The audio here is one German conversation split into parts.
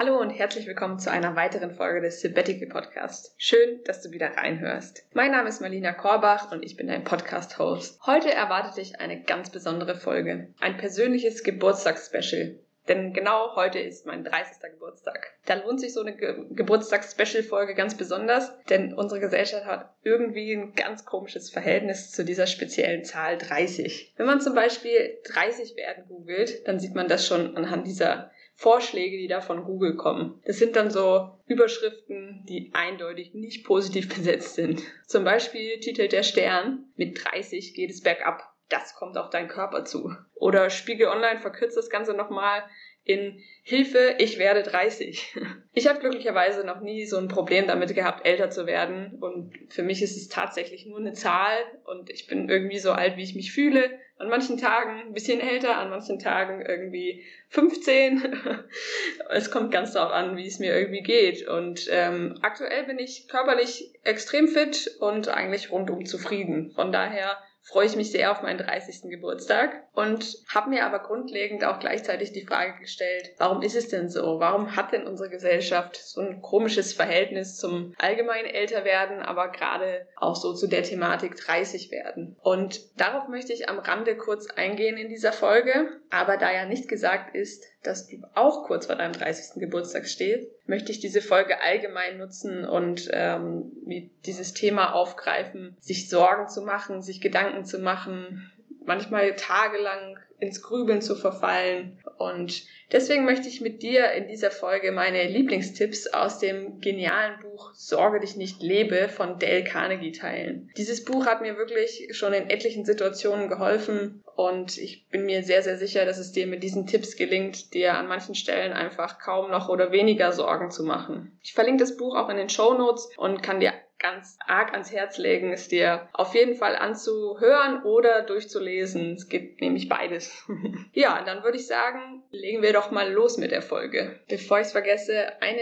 Hallo und herzlich willkommen zu einer weiteren Folge des Sabbatical Podcast. Schön, dass du wieder reinhörst. Mein Name ist Marlina Korbach und ich bin dein Podcast-Host. Heute erwartet dich eine ganz besondere Folge. Ein persönliches Geburtstagsspecial. Denn genau heute ist mein 30. Geburtstag. Da lohnt sich so eine Ge Geburtstags-Special-Folge ganz besonders, denn unsere Gesellschaft hat irgendwie ein ganz komisches Verhältnis zu dieser speziellen Zahl 30. Wenn man zum Beispiel 30 werden googelt, dann sieht man das schon anhand dieser Vorschläge, die da von Google kommen. Das sind dann so Überschriften, die eindeutig nicht positiv besetzt sind. Zum Beispiel titelt der Stern, mit 30 geht es bergab das kommt auf deinen Körper zu. Oder Spiegel Online verkürzt das Ganze nochmal in Hilfe, ich werde 30. Ich habe glücklicherweise noch nie so ein Problem damit gehabt, älter zu werden. Und für mich ist es tatsächlich nur eine Zahl und ich bin irgendwie so alt, wie ich mich fühle. An manchen Tagen ein bisschen älter, an manchen Tagen irgendwie 15. es kommt ganz darauf an, wie es mir irgendwie geht. Und ähm, aktuell bin ich körperlich extrem fit und eigentlich rundum zufrieden. Von daher freue ich mich sehr auf meinen 30. Geburtstag und habe mir aber grundlegend auch gleichzeitig die Frage gestellt, warum ist es denn so? Warum hat denn unsere Gesellschaft so ein komisches Verhältnis zum allgemeinen Älterwerden, aber gerade auch so zu der Thematik 30 werden? Und darauf möchte ich am Rande kurz eingehen in dieser Folge, aber da ja nicht gesagt ist, dass du auch kurz vor deinem 30. Geburtstag stehst, möchte ich diese Folge allgemein nutzen und ähm, dieses Thema aufgreifen, sich Sorgen zu machen, sich Gedanken zu machen, manchmal tagelang ins Grübeln zu verfallen. Und deswegen möchte ich mit dir in dieser Folge meine Lieblingstipps aus dem genialen Buch Sorge dich nicht lebe von Dale Carnegie teilen. Dieses Buch hat mir wirklich schon in etlichen Situationen geholfen und ich bin mir sehr, sehr sicher, dass es dir mit diesen Tipps gelingt, dir an manchen Stellen einfach kaum noch oder weniger Sorgen zu machen. Ich verlinke das Buch auch in den Show Notes und kann dir ganz arg ans Herz legen, es dir auf jeden Fall anzuhören oder durchzulesen. Es gibt nämlich beides. ja, dann würde ich sagen, legen wir doch mal los mit der Folge. Bevor ich es vergesse, eine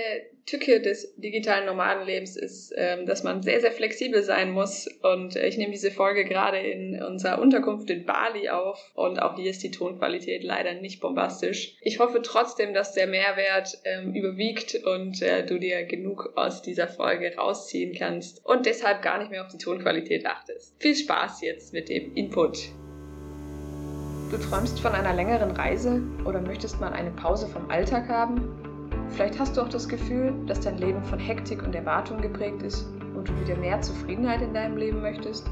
Tücke des digitalen Nomadenlebens ist, ähm, dass man sehr, sehr flexibel sein muss. Und äh, ich nehme diese Folge gerade in unserer Unterkunft in Bali auf. Und auch hier ist die Tonqualität leider nicht bombastisch. Ich hoffe trotzdem, dass der Mehrwert ähm, überwiegt und äh, du dir genug aus dieser Folge rausziehen kannst und deshalb gar nicht mehr auf die Tonqualität achtest. Viel Spaß jetzt mit dem Input. Du träumst von einer längeren Reise oder möchtest mal eine Pause vom Alltag haben? Vielleicht hast du auch das Gefühl, dass dein Leben von Hektik und Erwartung geprägt ist und du wieder mehr Zufriedenheit in deinem Leben möchtest.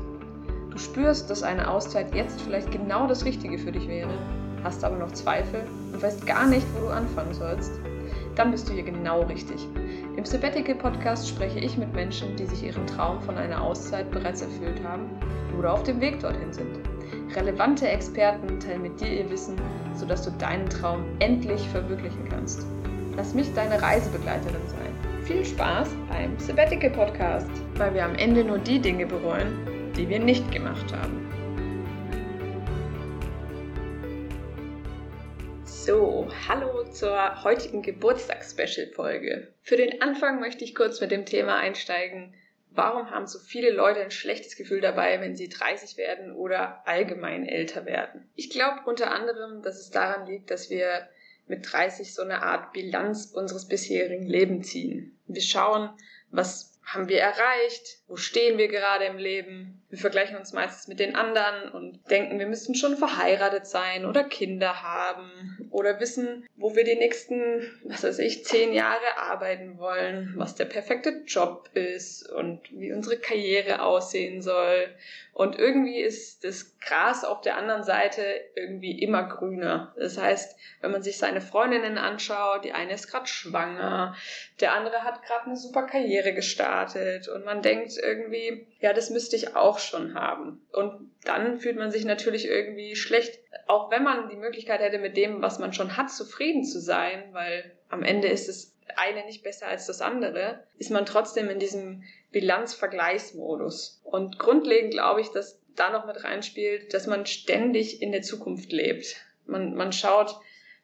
Du spürst, dass eine Auszeit jetzt vielleicht genau das Richtige für dich wäre, hast aber noch Zweifel und weißt gar nicht, wo du anfangen sollst. Dann bist du hier genau richtig. Im Sabbatical Podcast spreche ich mit Menschen, die sich ihren Traum von einer Auszeit bereits erfüllt haben oder auf dem Weg dorthin sind. Relevante Experten teilen mit dir ihr Wissen, sodass du deinen Traum endlich verwirklichen kannst. Lass mich deine Reisebegleiterin sein. Viel Spaß beim Sabbatical Podcast, weil wir am Ende nur die Dinge bereuen, die wir nicht gemacht haben. So, hallo zur heutigen Geburtstags-Special-Folge. Für den Anfang möchte ich kurz mit dem Thema einsteigen. Warum haben so viele Leute ein schlechtes Gefühl dabei, wenn sie 30 werden oder allgemein älter werden? Ich glaube unter anderem, dass es daran liegt, dass wir mit 30 so eine Art Bilanz unseres bisherigen Lebens ziehen. Wir schauen, was haben wir erreicht? Wo stehen wir gerade im Leben? Wir vergleichen uns meistens mit den anderen und denken, wir müssten schon verheiratet sein oder Kinder haben oder wissen, wo wir die nächsten, was weiß ich, zehn Jahre arbeiten wollen, was der perfekte Job ist und wie unsere Karriere aussehen soll. Und irgendwie ist das Gras auf der anderen Seite irgendwie immer grüner. Das heißt, wenn man sich seine Freundinnen anschaut, die eine ist gerade schwanger, der andere hat gerade eine super Karriere gestartet und man denkt irgendwie, ja, das müsste ich auch schon haben. Und dann fühlt man sich natürlich irgendwie schlecht, auch wenn man die Möglichkeit hätte, mit dem, was man schon hat, zufrieden zu sein, weil am Ende ist es eine nicht besser als das andere, ist man trotzdem in diesem Bilanzvergleichsmodus. Und grundlegend glaube ich, dass da noch mit reinspielt, dass man ständig in der Zukunft lebt. Man, man schaut,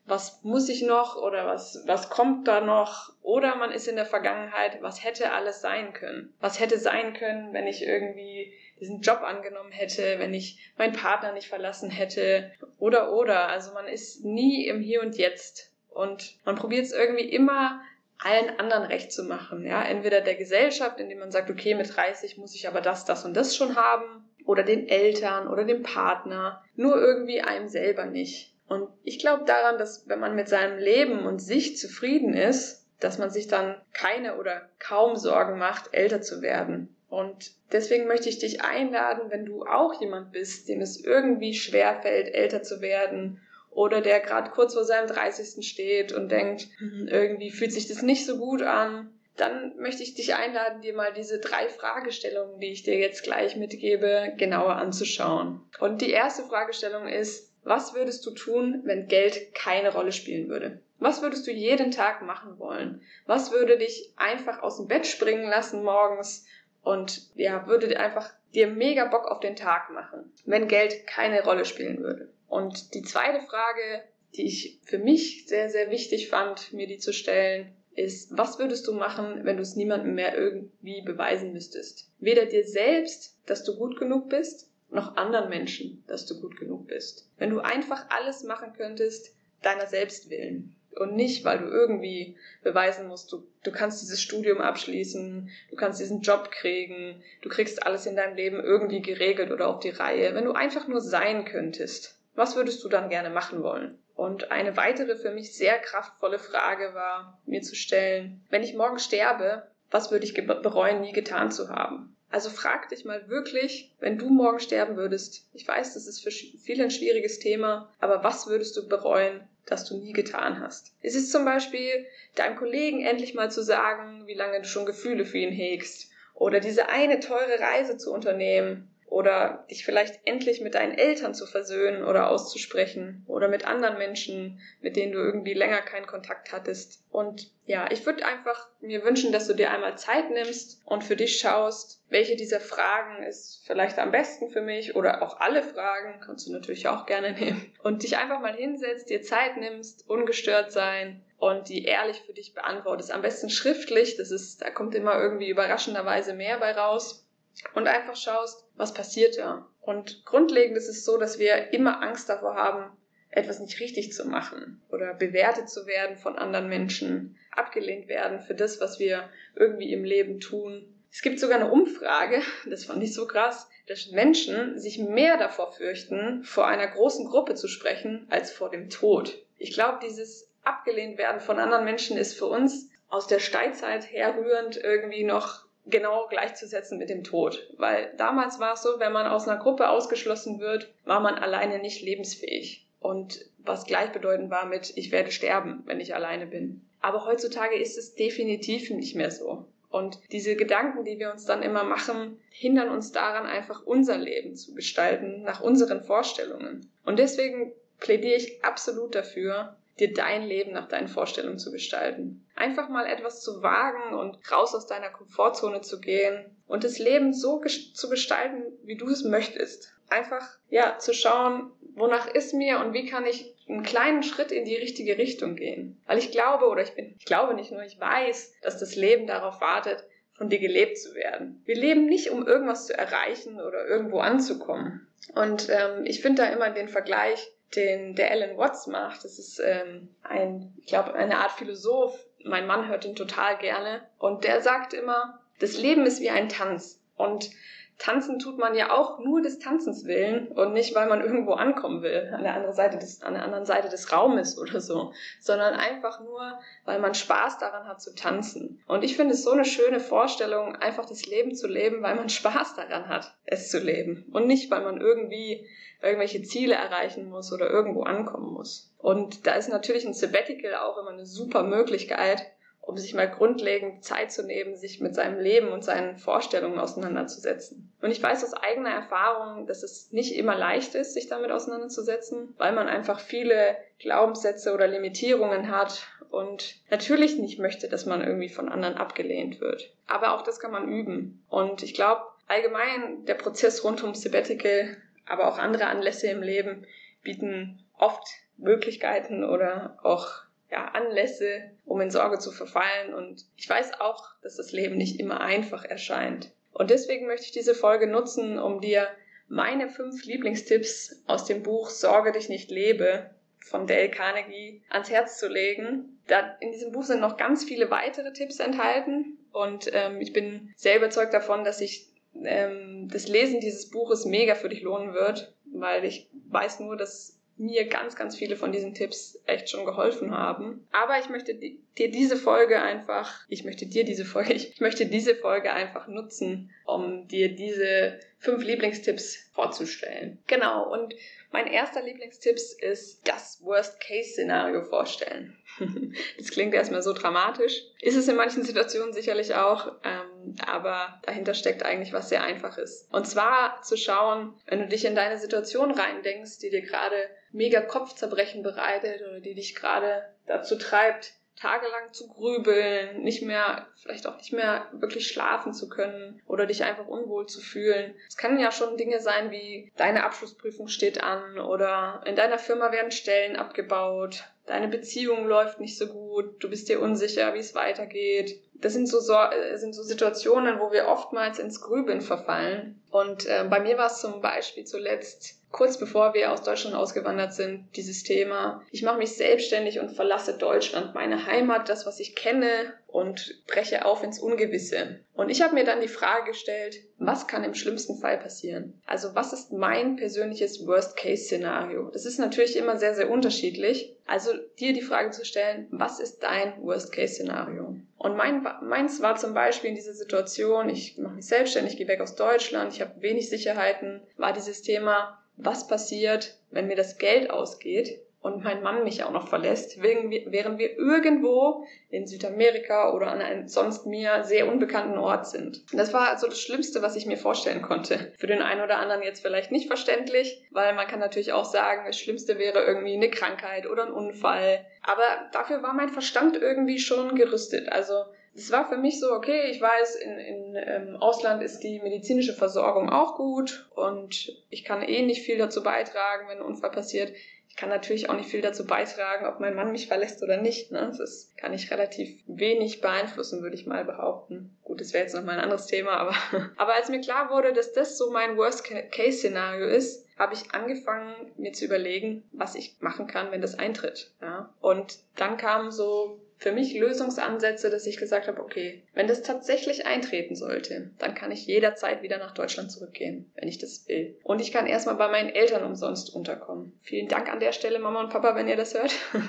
was muss ich noch oder was, was kommt da noch? Oder man ist in der Vergangenheit, was hätte alles sein können? Was hätte sein können, wenn ich irgendwie diesen Job angenommen hätte, wenn ich meinen Partner nicht verlassen hätte? Oder, oder. Also man ist nie im Hier und Jetzt. Und man probiert es irgendwie immer allen anderen recht zu machen. Ja, entweder der Gesellschaft, indem man sagt, okay, mit 30 muss ich aber das, das und das schon haben, oder den Eltern oder dem Partner, nur irgendwie einem selber nicht. Und ich glaube daran, dass wenn man mit seinem Leben und sich zufrieden ist, dass man sich dann keine oder kaum Sorgen macht, älter zu werden. Und deswegen möchte ich dich einladen, wenn du auch jemand bist, dem es irgendwie schwer fällt, älter zu werden oder der gerade kurz vor seinem 30. steht und denkt, hm, irgendwie fühlt sich das nicht so gut an, dann möchte ich dich einladen, dir mal diese drei Fragestellungen, die ich dir jetzt gleich mitgebe, genauer anzuschauen. Und die erste Fragestellung ist, was würdest du tun, wenn Geld keine Rolle spielen würde? Was würdest du jeden Tag machen wollen? Was würde dich einfach aus dem Bett springen lassen morgens und ja, würde einfach dir mega Bock auf den Tag machen, wenn Geld keine Rolle spielen würde? Und die zweite Frage, die ich für mich sehr, sehr wichtig fand, mir die zu stellen, ist, was würdest du machen, wenn du es niemandem mehr irgendwie beweisen müsstest? Weder dir selbst, dass du gut genug bist, noch anderen Menschen, dass du gut genug bist. Wenn du einfach alles machen könntest, deiner selbst willen. Und nicht, weil du irgendwie beweisen musst, du, du kannst dieses Studium abschließen, du kannst diesen Job kriegen, du kriegst alles in deinem Leben irgendwie geregelt oder auf die Reihe. Wenn du einfach nur sein könntest, was würdest du dann gerne machen wollen? Und eine weitere für mich sehr kraftvolle Frage war, mir zu stellen, wenn ich morgen sterbe, was würde ich bereuen, nie getan zu haben? Also frag dich mal wirklich, wenn du morgen sterben würdest, ich weiß, das ist für viele ein schwieriges Thema, aber was würdest du bereuen, dass du nie getan hast? Es ist zum Beispiel, deinem Kollegen endlich mal zu sagen, wie lange du schon Gefühle für ihn hegst, oder diese eine teure Reise zu unternehmen, oder dich vielleicht endlich mit deinen Eltern zu versöhnen oder auszusprechen oder mit anderen Menschen, mit denen du irgendwie länger keinen Kontakt hattest. Und ja, ich würde einfach mir wünschen, dass du dir einmal Zeit nimmst und für dich schaust, welche dieser Fragen ist vielleicht am besten für mich oder auch alle Fragen, kannst du natürlich auch gerne nehmen. Und dich einfach mal hinsetzt, dir Zeit nimmst, ungestört sein und die ehrlich für dich beantwortest. Am besten schriftlich, das ist, da kommt immer irgendwie überraschenderweise mehr bei raus und einfach schaust, was passiert da. Und grundlegend ist es so, dass wir immer Angst davor haben, etwas nicht richtig zu machen oder bewertet zu werden von anderen Menschen, abgelehnt werden für das, was wir irgendwie im Leben tun. Es gibt sogar eine Umfrage, das fand ich so krass, dass Menschen sich mehr davor fürchten, vor einer großen Gruppe zu sprechen, als vor dem Tod. Ich glaube, dieses abgelehnt werden von anderen Menschen ist für uns aus der Steinzeit herrührend irgendwie noch genau gleichzusetzen mit dem Tod. Weil damals war es so, wenn man aus einer Gruppe ausgeschlossen wird, war man alleine nicht lebensfähig. Und was gleichbedeutend war mit, ich werde sterben, wenn ich alleine bin. Aber heutzutage ist es definitiv nicht mehr so. Und diese Gedanken, die wir uns dann immer machen, hindern uns daran, einfach unser Leben zu gestalten, nach unseren Vorstellungen. Und deswegen plädiere ich absolut dafür, dir dein Leben nach deinen Vorstellungen zu gestalten. Einfach mal etwas zu wagen und raus aus deiner Komfortzone zu gehen und das Leben so zu gestalten, wie du es möchtest. Einfach, ja, zu schauen, wonach ist mir und wie kann ich einen kleinen Schritt in die richtige Richtung gehen. Weil ich glaube, oder ich bin, ich glaube nicht nur, ich weiß, dass das Leben darauf wartet, von dir gelebt zu werden. Wir leben nicht, um irgendwas zu erreichen oder irgendwo anzukommen. Und ähm, ich finde da immer den Vergleich, den der Alan Watts macht. Das ist ähm, ein, ich glaube, eine Art Philosoph. Mein Mann hört ihn total gerne. Und der sagt immer, das Leben ist wie ein Tanz. Und tanzen tut man ja auch nur des Tanzens willen und nicht, weil man irgendwo ankommen will, an der anderen Seite des, an der anderen Seite des Raumes oder so, sondern einfach nur, weil man Spaß daran hat zu tanzen. Und ich finde es so eine schöne Vorstellung, einfach das Leben zu leben, weil man Spaß daran hat, es zu leben und nicht, weil man irgendwie irgendwelche Ziele erreichen muss oder irgendwo ankommen muss. Und da ist natürlich ein Sabbatical auch immer eine super Möglichkeit, um sich mal grundlegend Zeit zu nehmen, sich mit seinem Leben und seinen Vorstellungen auseinanderzusetzen. Und ich weiß aus eigener Erfahrung, dass es nicht immer leicht ist, sich damit auseinanderzusetzen, weil man einfach viele Glaubenssätze oder Limitierungen hat und natürlich nicht möchte, dass man irgendwie von anderen abgelehnt wird. Aber auch das kann man üben. Und ich glaube, allgemein der Prozess rund um Sabbatical aber auch andere Anlässe im Leben bieten oft Möglichkeiten oder auch ja, Anlässe, um in Sorge zu verfallen. Und ich weiß auch, dass das Leben nicht immer einfach erscheint. Und deswegen möchte ich diese Folge nutzen, um dir meine fünf Lieblingstipps aus dem Buch Sorge dich nicht lebe von Dale Carnegie ans Herz zu legen, in diesem Buch sind noch ganz viele weitere Tipps enthalten und ähm, ich bin sehr überzeugt davon, dass sich ähm, das Lesen dieses Buches mega für dich lohnen wird, weil ich weiß nur, dass mir ganz, ganz viele von diesen Tipps echt schon geholfen haben. Aber ich möchte dir diese Folge einfach, ich möchte dir diese Folge, ich möchte diese Folge einfach nutzen, um dir diese fünf Lieblingstipps vorzustellen. Genau, und mein erster Lieblingstipp ist das Worst-Case-Szenario vorstellen. das klingt erstmal so dramatisch. Ist es in manchen Situationen sicherlich auch, ähm, aber dahinter steckt eigentlich was sehr Einfaches. Und zwar zu schauen, wenn du dich in deine Situation reindenkst, die dir gerade mega Kopfzerbrechen bereitet oder die dich gerade dazu treibt, tagelang zu grübeln, nicht mehr, vielleicht auch nicht mehr wirklich schlafen zu können oder dich einfach unwohl zu fühlen. Es können ja schon Dinge sein wie deine Abschlussprüfung steht an oder in deiner Firma werden Stellen abgebaut, deine Beziehung läuft nicht so gut, du bist dir unsicher, wie es weitergeht. Das sind so, so, äh, sind so Situationen, wo wir oftmals ins Grübeln verfallen. Und äh, bei mir war es zum Beispiel zuletzt kurz bevor wir aus Deutschland ausgewandert sind, dieses Thema. Ich mache mich selbstständig und verlasse Deutschland, meine Heimat, das, was ich kenne und breche auf ins Ungewisse. Und ich habe mir dann die Frage gestellt, was kann im schlimmsten Fall passieren? Also was ist mein persönliches Worst-Case-Szenario? Das ist natürlich immer sehr, sehr unterschiedlich. Also dir die Frage zu stellen, was ist dein Worst-Case-Szenario? Und mein, meins war zum Beispiel in dieser Situation, ich mache mich selbstständig, gehe weg aus Deutschland, ich habe wenig Sicherheiten, war dieses Thema, was passiert, wenn mir das Geld ausgeht und mein Mann mich auch noch verlässt, während wir irgendwo in Südamerika oder an einem sonst mir sehr unbekannten Ort sind. Das war so das Schlimmste, was ich mir vorstellen konnte. Für den einen oder anderen jetzt vielleicht nicht verständlich, weil man kann natürlich auch sagen, das Schlimmste wäre irgendwie eine Krankheit oder ein Unfall. Aber dafür war mein Verstand irgendwie schon gerüstet. Also es war für mich so, okay, ich weiß, in, in ähm, Ausland ist die medizinische Versorgung auch gut und ich kann eh nicht viel dazu beitragen, wenn ein Unfall passiert. Ich kann natürlich auch nicht viel dazu beitragen, ob mein Mann mich verlässt oder nicht. Ne? Das kann ich relativ wenig beeinflussen, würde ich mal behaupten. Gut, das wäre jetzt noch mal ein anderes Thema, aber, aber als mir klar wurde, dass das so mein Worst-Case-Szenario ist, habe ich angefangen, mir zu überlegen, was ich machen kann, wenn das eintritt. Ja? Und dann kamen so für mich Lösungsansätze, dass ich gesagt habe, okay, wenn das tatsächlich eintreten sollte, dann kann ich jederzeit wieder nach Deutschland zurückgehen, wenn ich das will. Und ich kann erstmal bei meinen Eltern umsonst unterkommen. Vielen Dank an der Stelle, Mama und Papa, wenn ihr das hört.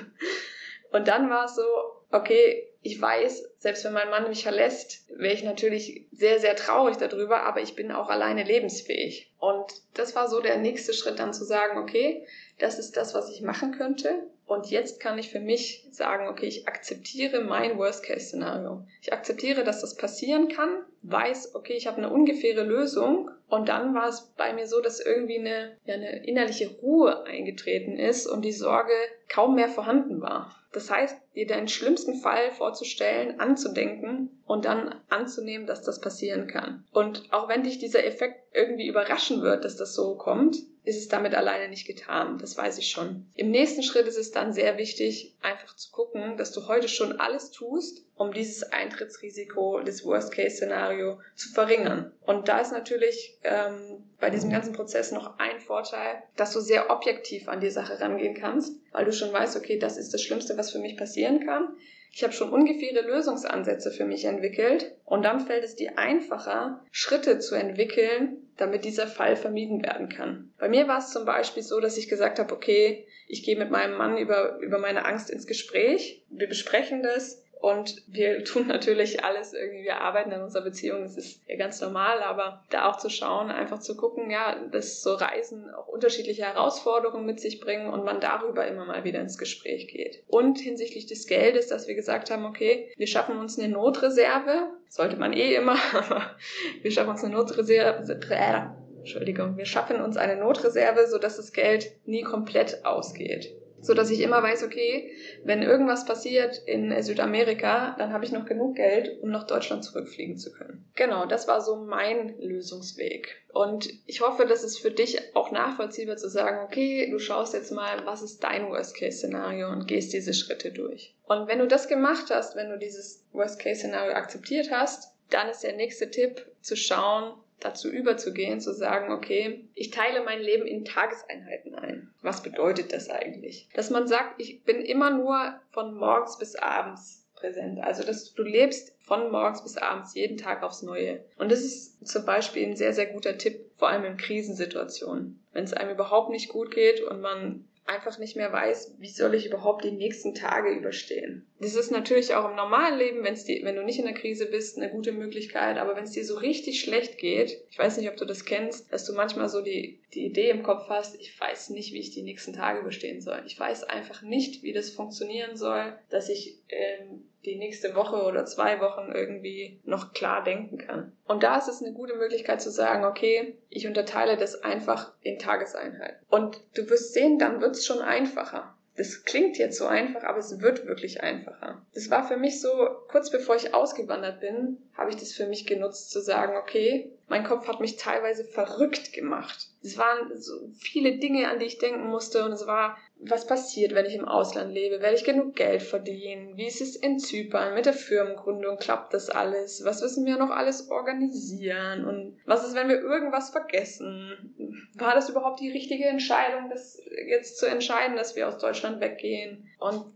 Und dann war es so, okay, ich weiß, selbst wenn mein Mann mich verlässt, wäre ich natürlich sehr, sehr traurig darüber, aber ich bin auch alleine lebensfähig. Und das war so der nächste Schritt dann zu sagen, okay, das ist das, was ich machen könnte. Und jetzt kann ich für mich sagen, okay, ich akzeptiere mein Worst-Case-Szenario. Ich akzeptiere, dass das passieren kann, weiß, okay, ich habe eine ungefähre Lösung. Und dann war es bei mir so, dass irgendwie eine, ja, eine innerliche Ruhe eingetreten ist und die Sorge kaum mehr vorhanden war. Das heißt, dir deinen schlimmsten Fall vorzustellen, anzudenken und dann anzunehmen, dass das passieren kann. Und auch wenn dich dieser Effekt irgendwie überraschen wird, dass das so kommt, ist es damit alleine nicht getan. Das weiß ich schon. Im nächsten Schritt ist es dann sehr wichtig, einfach zu gucken, dass du heute schon alles tust, um dieses Eintrittsrisiko des Worst-Case-Szenario zu verringern. Und da ist natürlich ähm, bei diesem ganzen Prozess noch ein Vorteil, dass du sehr objektiv an die Sache rangehen kannst, weil du schon weißt, okay, das ist das Schlimmste, was für mich passieren kann. Ich habe schon ungefähre Lösungsansätze für mich entwickelt und dann fällt es dir einfacher, Schritte zu entwickeln, damit dieser Fall vermieden werden kann. Bei mir war es zum Beispiel so, dass ich gesagt habe, okay, ich gehe mit meinem Mann über, über meine Angst ins Gespräch, wir besprechen das, und wir tun natürlich alles irgendwie, wir arbeiten an unserer Beziehung, das ist ja ganz normal, aber da auch zu schauen, einfach zu gucken, ja, dass so Reisen auch unterschiedliche Herausforderungen mit sich bringen und man darüber immer mal wieder ins Gespräch geht. Und hinsichtlich des Geldes, dass wir gesagt haben, okay, wir schaffen uns eine Notreserve, sollte man eh immer, aber wir schaffen uns eine Notreserve, äh, Entschuldigung, wir schaffen uns eine Notreserve, sodass das Geld nie komplett ausgeht so dass ich immer weiß, okay, wenn irgendwas passiert in Südamerika, dann habe ich noch genug Geld, um nach Deutschland zurückfliegen zu können. Genau, das war so mein Lösungsweg. Und ich hoffe, dass es für dich auch nachvollziehbar zu sagen, okay, du schaust jetzt mal, was ist dein Worst-Case-Szenario und gehst diese Schritte durch. Und wenn du das gemacht hast, wenn du dieses Worst-Case-Szenario akzeptiert hast, dann ist der nächste Tipp zu schauen, dazu überzugehen, zu sagen, okay, ich teile mein Leben in Tageseinheiten ein. Was bedeutet das eigentlich? Dass man sagt, ich bin immer nur von morgens bis abends präsent. Also, dass du lebst von morgens bis abends jeden Tag aufs Neue. Und das ist zum Beispiel ein sehr, sehr guter Tipp, vor allem in Krisensituationen. Wenn es einem überhaupt nicht gut geht und man einfach nicht mehr weiß, wie soll ich überhaupt die nächsten Tage überstehen. Das ist natürlich auch im normalen Leben, wenn's dir, wenn du nicht in der Krise bist, eine gute Möglichkeit. Aber wenn es dir so richtig schlecht geht, ich weiß nicht, ob du das kennst, dass du manchmal so die, die Idee im Kopf hast, ich weiß nicht, wie ich die nächsten Tage überstehen soll. Ich weiß einfach nicht, wie das funktionieren soll, dass ich ähm, die nächste Woche oder zwei Wochen irgendwie noch klar denken kann. Und da ist es eine gute Möglichkeit zu sagen, okay, ich unterteile das einfach in Tageseinheiten. Und du wirst sehen, dann wird es schon einfacher. Das klingt jetzt so einfach, aber es wird wirklich einfacher. Das war für mich so, kurz bevor ich ausgewandert bin, habe ich das für mich genutzt zu sagen, okay, mein Kopf hat mich teilweise verrückt gemacht. Es waren so viele Dinge, an die ich denken musste und es war was passiert, wenn ich im Ausland lebe? Werde ich genug Geld verdienen? Wie ist es in Zypern mit der Firmengründung? Klappt das alles? Was müssen wir noch alles organisieren? Und was ist, wenn wir irgendwas vergessen? War das überhaupt die richtige Entscheidung, das jetzt zu entscheiden, dass wir aus Deutschland weggehen? Und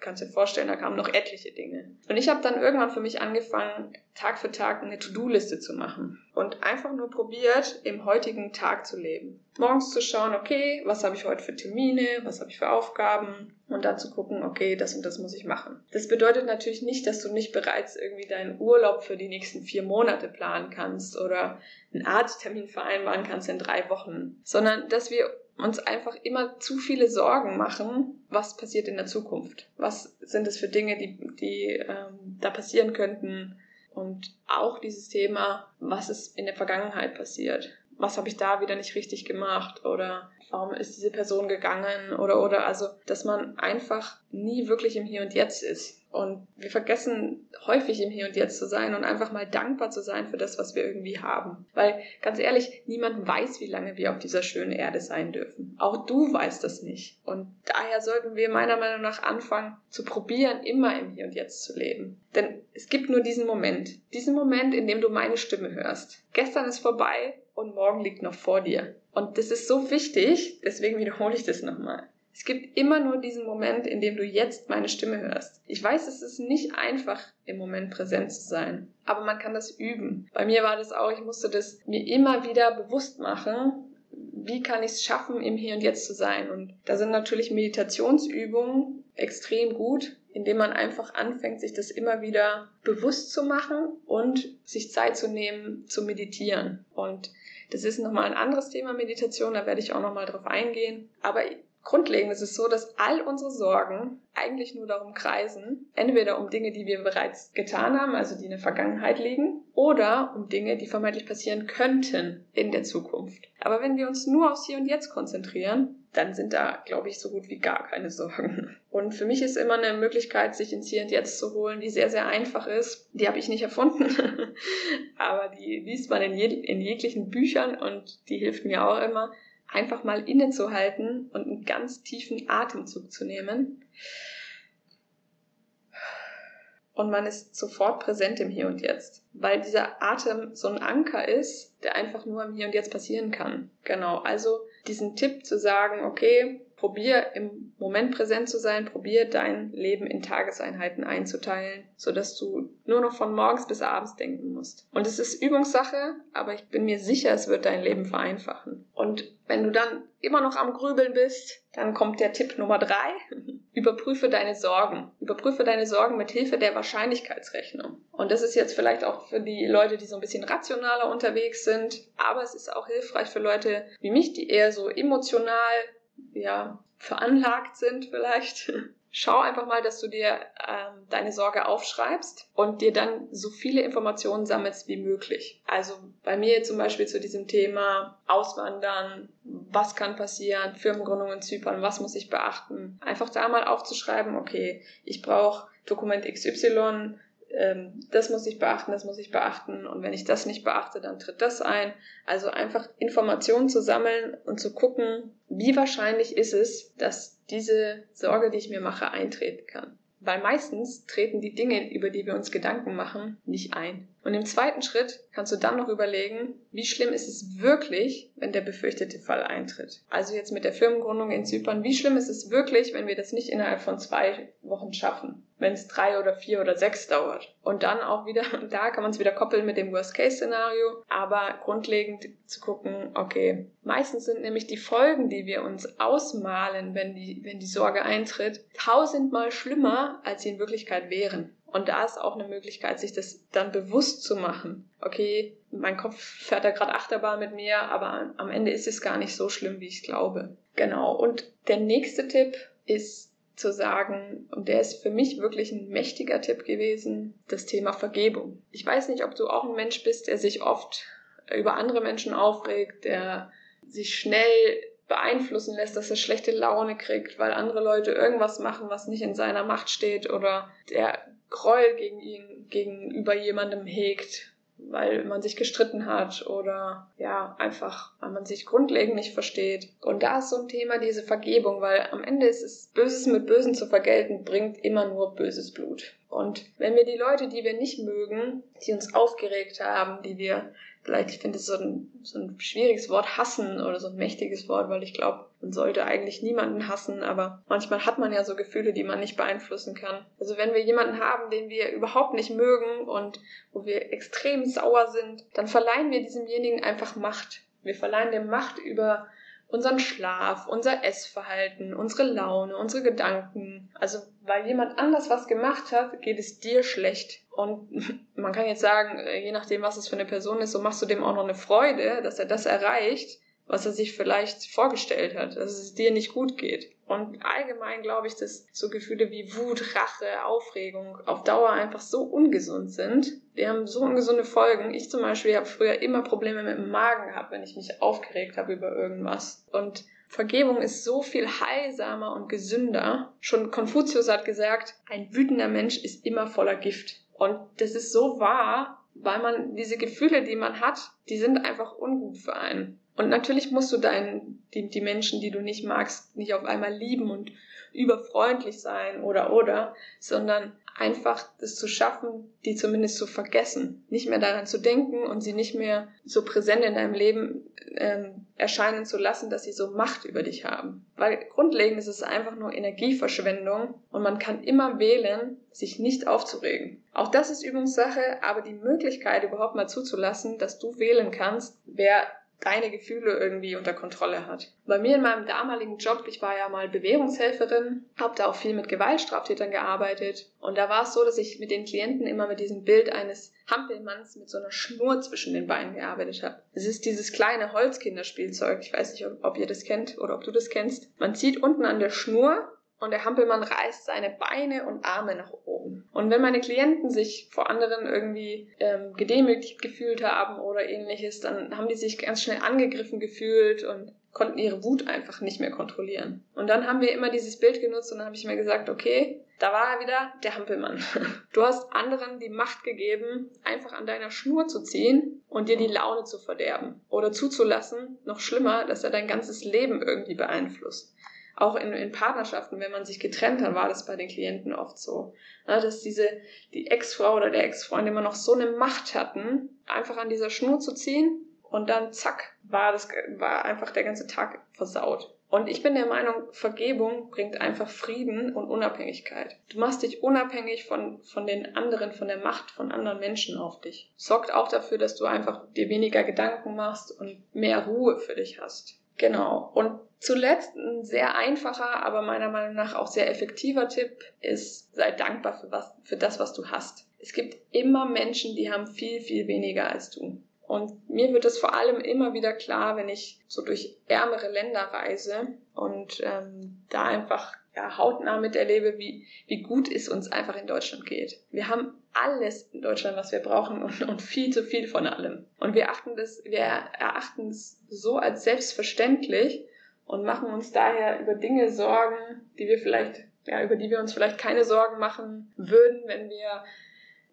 kannst dir vorstellen, da kamen noch etliche Dinge. Und ich habe dann irgendwann für mich angefangen, Tag für Tag eine To-Do-Liste zu machen und einfach nur probiert, im heutigen Tag zu leben. Morgens zu schauen, okay, was habe ich heute für Termine, was habe ich für Aufgaben und dann zu gucken, okay, das und das muss ich machen. Das bedeutet natürlich nicht, dass du nicht bereits irgendwie deinen Urlaub für die nächsten vier Monate planen kannst oder einen Arzttermin vereinbaren kannst in drei Wochen, sondern dass wir uns einfach immer zu viele Sorgen machen, was passiert in der Zukunft. Was sind es für Dinge, die, die ähm, da passieren könnten? Und auch dieses Thema, was ist in der Vergangenheit passiert? Was habe ich da wieder nicht richtig gemacht? Oder warum ist diese Person gegangen? Oder, oder, also, dass man einfach nie wirklich im Hier und Jetzt ist und wir vergessen häufig im Hier und Jetzt zu sein und einfach mal dankbar zu sein für das, was wir irgendwie haben. Weil ganz ehrlich, niemand weiß, wie lange wir auf dieser schönen Erde sein dürfen. Auch du weißt das nicht. Und daher sollten wir meiner Meinung nach anfangen zu probieren, immer im Hier und Jetzt zu leben. Denn es gibt nur diesen Moment. Diesen Moment, in dem du meine Stimme hörst. Gestern ist vorbei und morgen liegt noch vor dir. Und das ist so wichtig, deswegen wiederhole ich das nochmal. Es gibt immer nur diesen Moment, in dem du jetzt meine Stimme hörst. Ich weiß, es ist nicht einfach, im Moment präsent zu sein, aber man kann das üben. Bei mir war das auch, ich musste das mir immer wieder bewusst machen, wie kann ich es schaffen, im Hier und Jetzt zu sein. Und da sind natürlich Meditationsübungen extrem gut, indem man einfach anfängt, sich das immer wieder bewusst zu machen und sich Zeit zu nehmen, zu meditieren. Und das ist nochmal ein anderes Thema Meditation, da werde ich auch nochmal drauf eingehen. Aber Grundlegend ist es so, dass all unsere Sorgen eigentlich nur darum kreisen, entweder um Dinge, die wir bereits getan haben, also die in der Vergangenheit liegen, oder um Dinge, die vermeintlich passieren könnten in der Zukunft. Aber wenn wir uns nur aufs Hier und Jetzt konzentrieren, dann sind da, glaube ich, so gut wie gar keine Sorgen. Und für mich ist immer eine Möglichkeit, sich ins Hier und Jetzt zu holen, die sehr, sehr einfach ist. Die habe ich nicht erfunden, aber die liest man in, je in jeglichen Büchern und die hilft mir auch immer einfach mal innezuhalten und einen ganz tiefen Atemzug zu nehmen. Und man ist sofort präsent im Hier und Jetzt, weil dieser Atem so ein Anker ist, der einfach nur im Hier und Jetzt passieren kann. Genau, also diesen Tipp zu sagen, okay, probier im Moment präsent zu sein, probier dein Leben in Tageseinheiten einzuteilen, sodass du nur noch von morgens bis abends denken musst. Und es ist Übungssache, aber ich bin mir sicher, es wird dein Leben vereinfachen. Und wenn du dann immer noch am Grübeln bist, dann kommt der Tipp Nummer drei. Überprüfe deine Sorgen. Überprüfe deine Sorgen mit Hilfe der Wahrscheinlichkeitsrechnung. Und das ist jetzt vielleicht auch für die Leute, die so ein bisschen rationaler unterwegs sind, aber es ist auch hilfreich für Leute wie mich, die eher so emotional ja, veranlagt sind vielleicht. Schau einfach mal, dass du dir ähm, deine Sorge aufschreibst und dir dann so viele Informationen sammelst wie möglich. Also bei mir zum Beispiel zu diesem Thema Auswandern, was kann passieren, Firmengründung in Zypern, was muss ich beachten. Einfach da mal aufzuschreiben, okay, ich brauche Dokument XY, ähm, das muss ich beachten, das muss ich beachten und wenn ich das nicht beachte, dann tritt das ein. Also einfach Informationen zu sammeln und zu gucken, wie wahrscheinlich ist es, dass diese Sorge, die ich mir mache, eintreten kann. weil meistens treten die Dinge, über die wir uns Gedanken machen, nicht ein. Und im zweiten Schritt kannst du dann noch überlegen, wie schlimm ist es wirklich, wenn der befürchtete Fall eintritt. Also jetzt mit der Firmengründung in Zypern, wie schlimm ist es wirklich, wenn wir das nicht innerhalb von zwei Wochen schaffen? Wenn es drei oder vier oder sechs dauert. Und dann auch wieder, da kann man es wieder koppeln mit dem Worst-Case-Szenario, aber grundlegend zu gucken, okay, meistens sind nämlich die Folgen, die wir uns ausmalen, wenn die, wenn die Sorge eintritt, tausendmal schlimmer, als sie in Wirklichkeit wären. Und da ist auch eine Möglichkeit, sich das dann bewusst zu machen. Okay, mein Kopf fährt da gerade Achterbahn mit mir, aber am Ende ist es gar nicht so schlimm, wie ich glaube. Genau. Und der nächste Tipp ist zu sagen, und der ist für mich wirklich ein mächtiger Tipp gewesen, das Thema Vergebung. Ich weiß nicht, ob du auch ein Mensch bist, der sich oft über andere Menschen aufregt, der sich schnell beeinflussen lässt, dass er schlechte Laune kriegt, weil andere Leute irgendwas machen, was nicht in seiner Macht steht oder der Gräuel gegen ihn, gegenüber jemandem hegt, weil man sich gestritten hat oder ja, einfach, weil man sich grundlegend nicht versteht. Und da ist so ein Thema diese Vergebung, weil am Ende ist es Böses mit Bösen zu vergelten, bringt immer nur böses Blut. Und wenn wir die Leute, die wir nicht mögen, die uns aufgeregt haben, die wir vielleicht, ich finde es so ein, so ein schwieriges Wort, hassen oder so ein mächtiges Wort, weil ich glaube, man sollte eigentlich niemanden hassen, aber manchmal hat man ja so Gefühle, die man nicht beeinflussen kann. Also wenn wir jemanden haben, den wir überhaupt nicht mögen und wo wir extrem sauer sind, dann verleihen wir diesemjenigen einfach Macht. Wir verleihen dem Macht über unseren Schlaf, unser Essverhalten, unsere Laune, unsere Gedanken. Also weil jemand anders was gemacht hat, geht es dir schlecht. Und man kann jetzt sagen, äh, je nachdem, was es für eine Person ist, so machst du dem auch noch eine Freude, dass er das erreicht was er sich vielleicht vorgestellt hat, dass es dir nicht gut geht. Und allgemein glaube ich, dass so Gefühle wie Wut, Rache, Aufregung auf Dauer einfach so ungesund sind. Die haben so ungesunde Folgen. Ich zum Beispiel habe früher immer Probleme mit dem Magen gehabt, wenn ich mich aufgeregt habe über irgendwas. Und Vergebung ist so viel heilsamer und gesünder. Schon Konfuzius hat gesagt, ein wütender Mensch ist immer voller Gift. Und das ist so wahr, weil man diese Gefühle, die man hat, die sind einfach ungut für einen. Und natürlich musst du deinen, die, die Menschen, die du nicht magst, nicht auf einmal lieben und überfreundlich sein oder oder, sondern einfach das zu schaffen, die zumindest zu vergessen, nicht mehr daran zu denken und sie nicht mehr so präsent in deinem Leben ähm, erscheinen zu lassen, dass sie so Macht über dich haben. Weil grundlegend ist es einfach nur Energieverschwendung und man kann immer wählen, sich nicht aufzuregen. Auch das ist Übungssache, aber die Möglichkeit überhaupt mal zuzulassen, dass du wählen kannst, wer deine Gefühle irgendwie unter Kontrolle hat. Bei mir in meinem damaligen Job, ich war ja mal Bewährungshelferin, habe da auch viel mit Gewaltstraftätern gearbeitet und da war es so, dass ich mit den Klienten immer mit diesem Bild eines Hampelmanns mit so einer Schnur zwischen den Beinen gearbeitet habe. Es ist dieses kleine Holzkinderspielzeug, ich weiß nicht, ob ihr das kennt oder ob du das kennst. Man zieht unten an der Schnur und der Hampelmann reißt seine Beine und Arme nach oben. Und wenn meine Klienten sich vor anderen irgendwie ähm, gedemütigt gefühlt haben oder ähnliches, dann haben die sich ganz schnell angegriffen gefühlt und konnten ihre Wut einfach nicht mehr kontrollieren. Und dann haben wir immer dieses Bild genutzt und dann habe ich mir gesagt, okay, da war er wieder, der Hampelmann. Du hast anderen die Macht gegeben, einfach an deiner Schnur zu ziehen und dir die Laune zu verderben. Oder zuzulassen, noch schlimmer, dass er dein ganzes Leben irgendwie beeinflusst auch in, in Partnerschaften, wenn man sich getrennt hat, war das bei den Klienten oft so, ne, dass diese, die Ex-Frau oder der Ex-Freund immer noch so eine Macht hatten, einfach an dieser Schnur zu ziehen und dann zack, war das, war einfach der ganze Tag versaut. Und ich bin der Meinung, Vergebung bringt einfach Frieden und Unabhängigkeit. Du machst dich unabhängig von, von den anderen, von der Macht von anderen Menschen auf dich. Sorgt auch dafür, dass du einfach dir weniger Gedanken machst und mehr Ruhe für dich hast. Genau. Und zuletzt ein sehr einfacher, aber meiner Meinung nach auch sehr effektiver Tipp ist, sei dankbar für was, für das, was du hast. Es gibt immer Menschen, die haben viel, viel weniger als du. Und mir wird es vor allem immer wieder klar, wenn ich so durch ärmere Länder reise und ähm, da einfach ja, hautnah miterlebe, wie, wie gut es uns einfach in Deutschland geht. Wir haben alles in Deutschland, was wir brauchen und, und viel zu viel von allem. Und wir achten das, wir erachten es so als selbstverständlich und machen uns daher über Dinge Sorgen, die wir vielleicht, ja, über die wir uns vielleicht keine Sorgen machen würden, wenn wir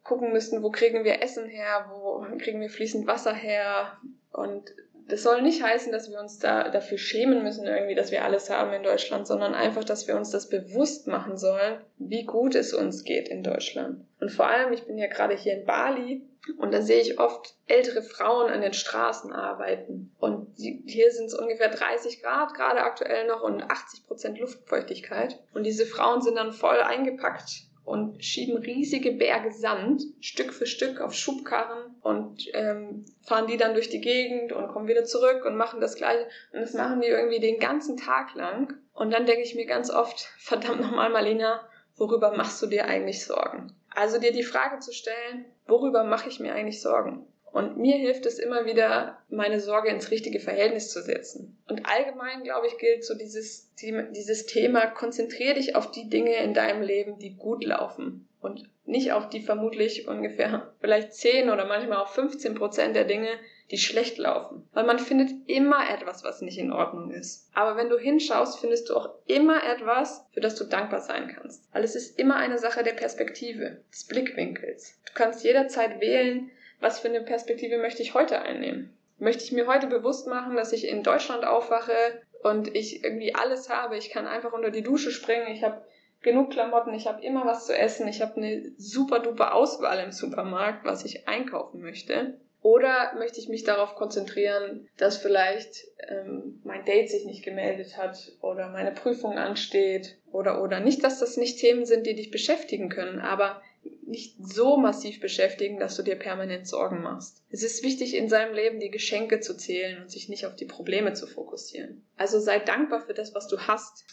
gucken müssten, wo kriegen wir Essen her, wo kriegen wir fließend Wasser her und das soll nicht heißen, dass wir uns da dafür schämen müssen, irgendwie, dass wir alles haben in Deutschland, sondern einfach, dass wir uns das bewusst machen sollen, wie gut es uns geht in Deutschland. Und vor allem, ich bin ja gerade hier in Bali und da sehe ich oft ältere Frauen an den Straßen arbeiten. Und hier sind es ungefähr 30 Grad gerade aktuell noch und 80 Prozent Luftfeuchtigkeit. Und diese Frauen sind dann voll eingepackt und schieben riesige Berge Sand Stück für Stück auf Schubkarren und ähm, fahren die dann durch die Gegend und kommen wieder zurück und machen das gleiche. Und das machen die irgendwie den ganzen Tag lang. Und dann denke ich mir ganz oft, verdammt nochmal, Marlena, worüber machst du dir eigentlich Sorgen? Also dir die Frage zu stellen, worüber mache ich mir eigentlich Sorgen? Und mir hilft es immer wieder, meine Sorge ins richtige Verhältnis zu setzen. Und allgemein, glaube ich, gilt so dieses, dieses Thema, konzentriere dich auf die Dinge in deinem Leben, die gut laufen. Und nicht auf die vermutlich ungefähr vielleicht 10 oder manchmal auch 15 Prozent der Dinge, die schlecht laufen. Weil man findet immer etwas, was nicht in Ordnung ist. Aber wenn du hinschaust, findest du auch immer etwas, für das du dankbar sein kannst. Weil es ist immer eine Sache der Perspektive, des Blickwinkels. Du kannst jederzeit wählen, was für eine Perspektive möchte ich heute einnehmen? Möchte ich mir heute bewusst machen, dass ich in Deutschland aufwache und ich irgendwie alles habe? Ich kann einfach unter die Dusche springen, ich habe genug Klamotten, ich habe immer was zu essen, ich habe eine super duper Auswahl im Supermarkt, was ich einkaufen möchte. Oder möchte ich mich darauf konzentrieren, dass vielleicht ähm, mein Date sich nicht gemeldet hat oder meine Prüfung ansteht oder oder nicht, dass das nicht Themen sind, die dich beschäftigen können, aber nicht so massiv beschäftigen, dass du dir permanent Sorgen machst. Es ist wichtig, in seinem Leben die Geschenke zu zählen und sich nicht auf die Probleme zu fokussieren. Also sei dankbar für das, was du hast.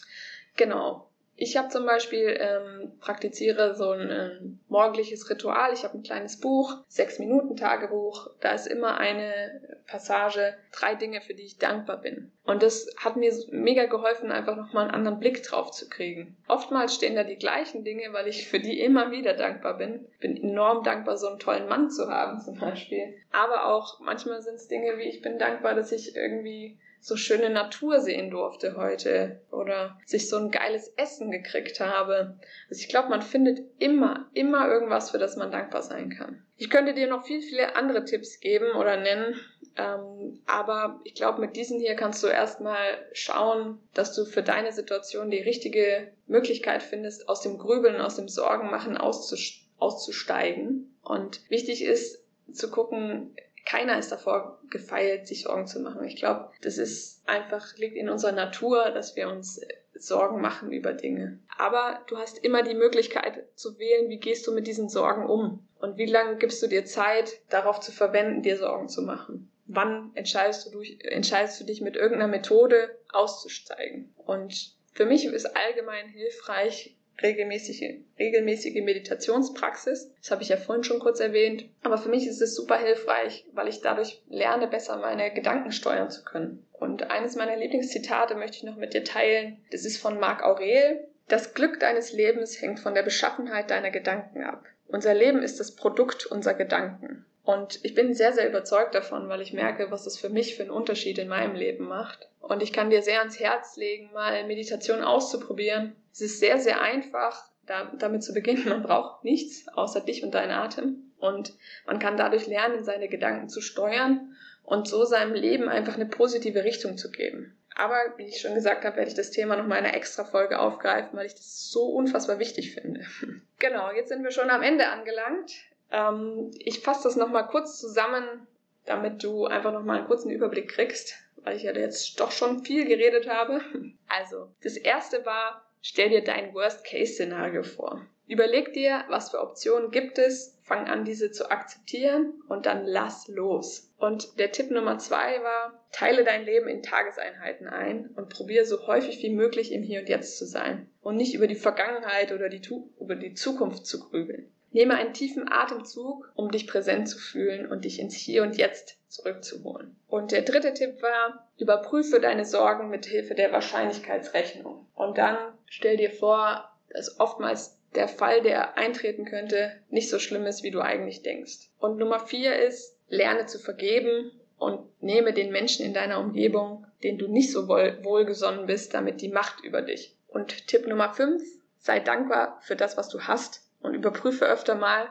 Genau. Ich habe zum Beispiel ähm, praktiziere so ein ähm, morgendliches Ritual. Ich habe ein kleines Buch, sechs Minuten Tagebuch. Da ist immer eine Passage, drei Dinge, für die ich dankbar bin. Und das hat mir mega geholfen, einfach nochmal einen anderen Blick drauf zu kriegen. Oftmals stehen da die gleichen Dinge, weil ich für die immer wieder dankbar bin. Bin enorm dankbar, so einen tollen Mann zu haben zum Beispiel. Aber auch manchmal sind es Dinge wie ich bin dankbar, dass ich irgendwie so schöne Natur sehen durfte heute oder sich so ein geiles Essen gekriegt habe. Also ich glaube, man findet immer, immer irgendwas, für das man dankbar sein kann. Ich könnte dir noch viel, viele andere Tipps geben oder nennen, ähm, aber ich glaube, mit diesen hier kannst du erstmal schauen, dass du für deine Situation die richtige Möglichkeit findest, aus dem Grübeln, aus dem Sorgenmachen auszusteigen. Und wichtig ist zu gucken, keiner ist davor gefeilt, sich Sorgen zu machen. Ich glaube, das ist einfach, liegt in unserer Natur, dass wir uns Sorgen machen über Dinge. Aber du hast immer die Möglichkeit zu wählen, wie gehst du mit diesen Sorgen um? Und wie lange gibst du dir Zeit, darauf zu verwenden, dir Sorgen zu machen? Wann entscheidest du, durch, entscheidest du dich mit irgendeiner Methode auszusteigen? Und für mich ist allgemein hilfreich, regelmäßige, regelmäßige Meditationspraxis. Das habe ich ja vorhin schon kurz erwähnt. Aber für mich ist es super hilfreich, weil ich dadurch lerne, besser meine Gedanken steuern zu können. Und eines meiner Lieblingszitate möchte ich noch mit dir teilen. Das ist von Marc Aurel. Das Glück deines Lebens hängt von der Beschaffenheit deiner Gedanken ab. Unser Leben ist das Produkt unserer Gedanken. Und ich bin sehr, sehr überzeugt davon, weil ich merke, was das für mich für einen Unterschied in meinem Leben macht. Und ich kann dir sehr ans Herz legen, mal Meditation auszuprobieren. Es ist sehr, sehr einfach, da, damit zu beginnen. Man braucht nichts außer dich und deinen Atem. Und man kann dadurch lernen, seine Gedanken zu steuern und so seinem Leben einfach eine positive Richtung zu geben. Aber wie ich schon gesagt habe, werde ich das Thema noch mal in einer extra Folge aufgreifen, weil ich das so unfassbar wichtig finde. genau, jetzt sind wir schon am Ende angelangt. Ähm, ich fasse das nochmal kurz zusammen, damit du einfach nochmal einen kurzen Überblick kriegst, weil ich ja jetzt doch schon viel geredet habe. Also, das erste war, stell dir dein Worst-Case-Szenario vor. Überleg dir, was für Optionen gibt es, fang an, diese zu akzeptieren und dann lass los. Und der Tipp Nummer zwei war, teile dein Leben in Tageseinheiten ein und probiere so häufig wie möglich im Hier und Jetzt zu sein und nicht über die Vergangenheit oder die, über die Zukunft zu grübeln. Nehme einen tiefen Atemzug, um dich präsent zu fühlen und dich ins Hier und Jetzt zurückzuholen. Und der dritte Tipp war, überprüfe deine Sorgen mit Hilfe der Wahrscheinlichkeitsrechnung. Und dann stell dir vor, dass oftmals der Fall, der eintreten könnte, nicht so schlimm ist, wie du eigentlich denkst. Und Nummer vier ist, lerne zu vergeben und nehme den Menschen in deiner Umgebung, denen du nicht so wohlgesonnen bist, damit die Macht über dich. Und Tipp Nummer fünf, sei dankbar für das, was du hast und überprüfe öfter mal,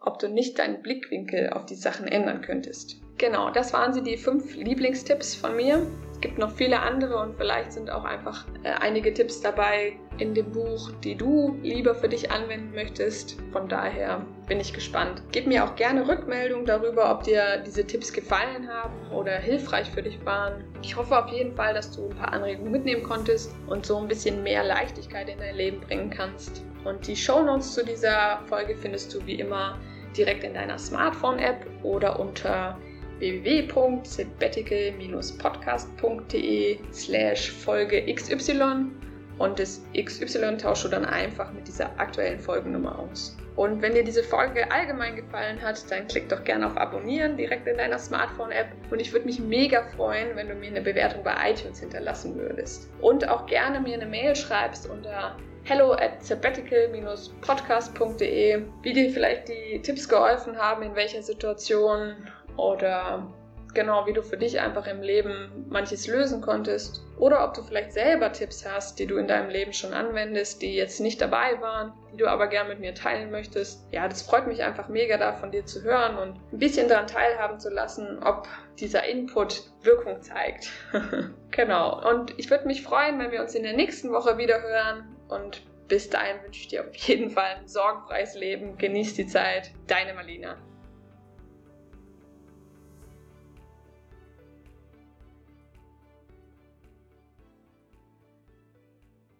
ob du nicht deinen Blickwinkel auf die Sachen ändern könntest. Genau, das waren sie die fünf Lieblingstipps von mir. Es gibt noch viele andere und vielleicht sind auch einfach äh, einige Tipps dabei in dem Buch, die du lieber für dich anwenden möchtest. Von daher bin ich gespannt. Gib mir auch gerne Rückmeldung darüber, ob dir diese Tipps gefallen haben oder hilfreich für dich waren. Ich hoffe auf jeden Fall, dass du ein paar Anregungen mitnehmen konntest und so ein bisschen mehr Leichtigkeit in dein Leben bringen kannst. Und die Shownotes zu dieser Folge findest du wie immer direkt in deiner Smartphone-App oder unter www.sabbatical-podcast.de slash Folge XY und das XY tauschst du dann einfach mit dieser aktuellen Folgennummer aus. Und wenn dir diese Folge allgemein gefallen hat, dann klick doch gerne auf Abonnieren direkt in deiner Smartphone-App. Und ich würde mich mega freuen, wenn du mir eine Bewertung bei iTunes hinterlassen würdest. Und auch gerne mir eine Mail schreibst unter hello at sabbatical-podcast.de, wie dir vielleicht die Tipps geholfen haben, in welcher Situation oder genau, wie du für dich einfach im Leben manches lösen konntest. Oder ob du vielleicht selber Tipps hast, die du in deinem Leben schon anwendest, die jetzt nicht dabei waren, die du aber gern mit mir teilen möchtest. Ja, das freut mich einfach mega da von dir zu hören und ein bisschen daran teilhaben zu lassen, ob dieser Input Wirkung zeigt. genau. Und ich würde mich freuen, wenn wir uns in der nächsten Woche wieder hören und bis dahin wünsche ich dir auf jeden Fall ein sorgenfreies Leben. Genieß die Zeit. Deine Marlina.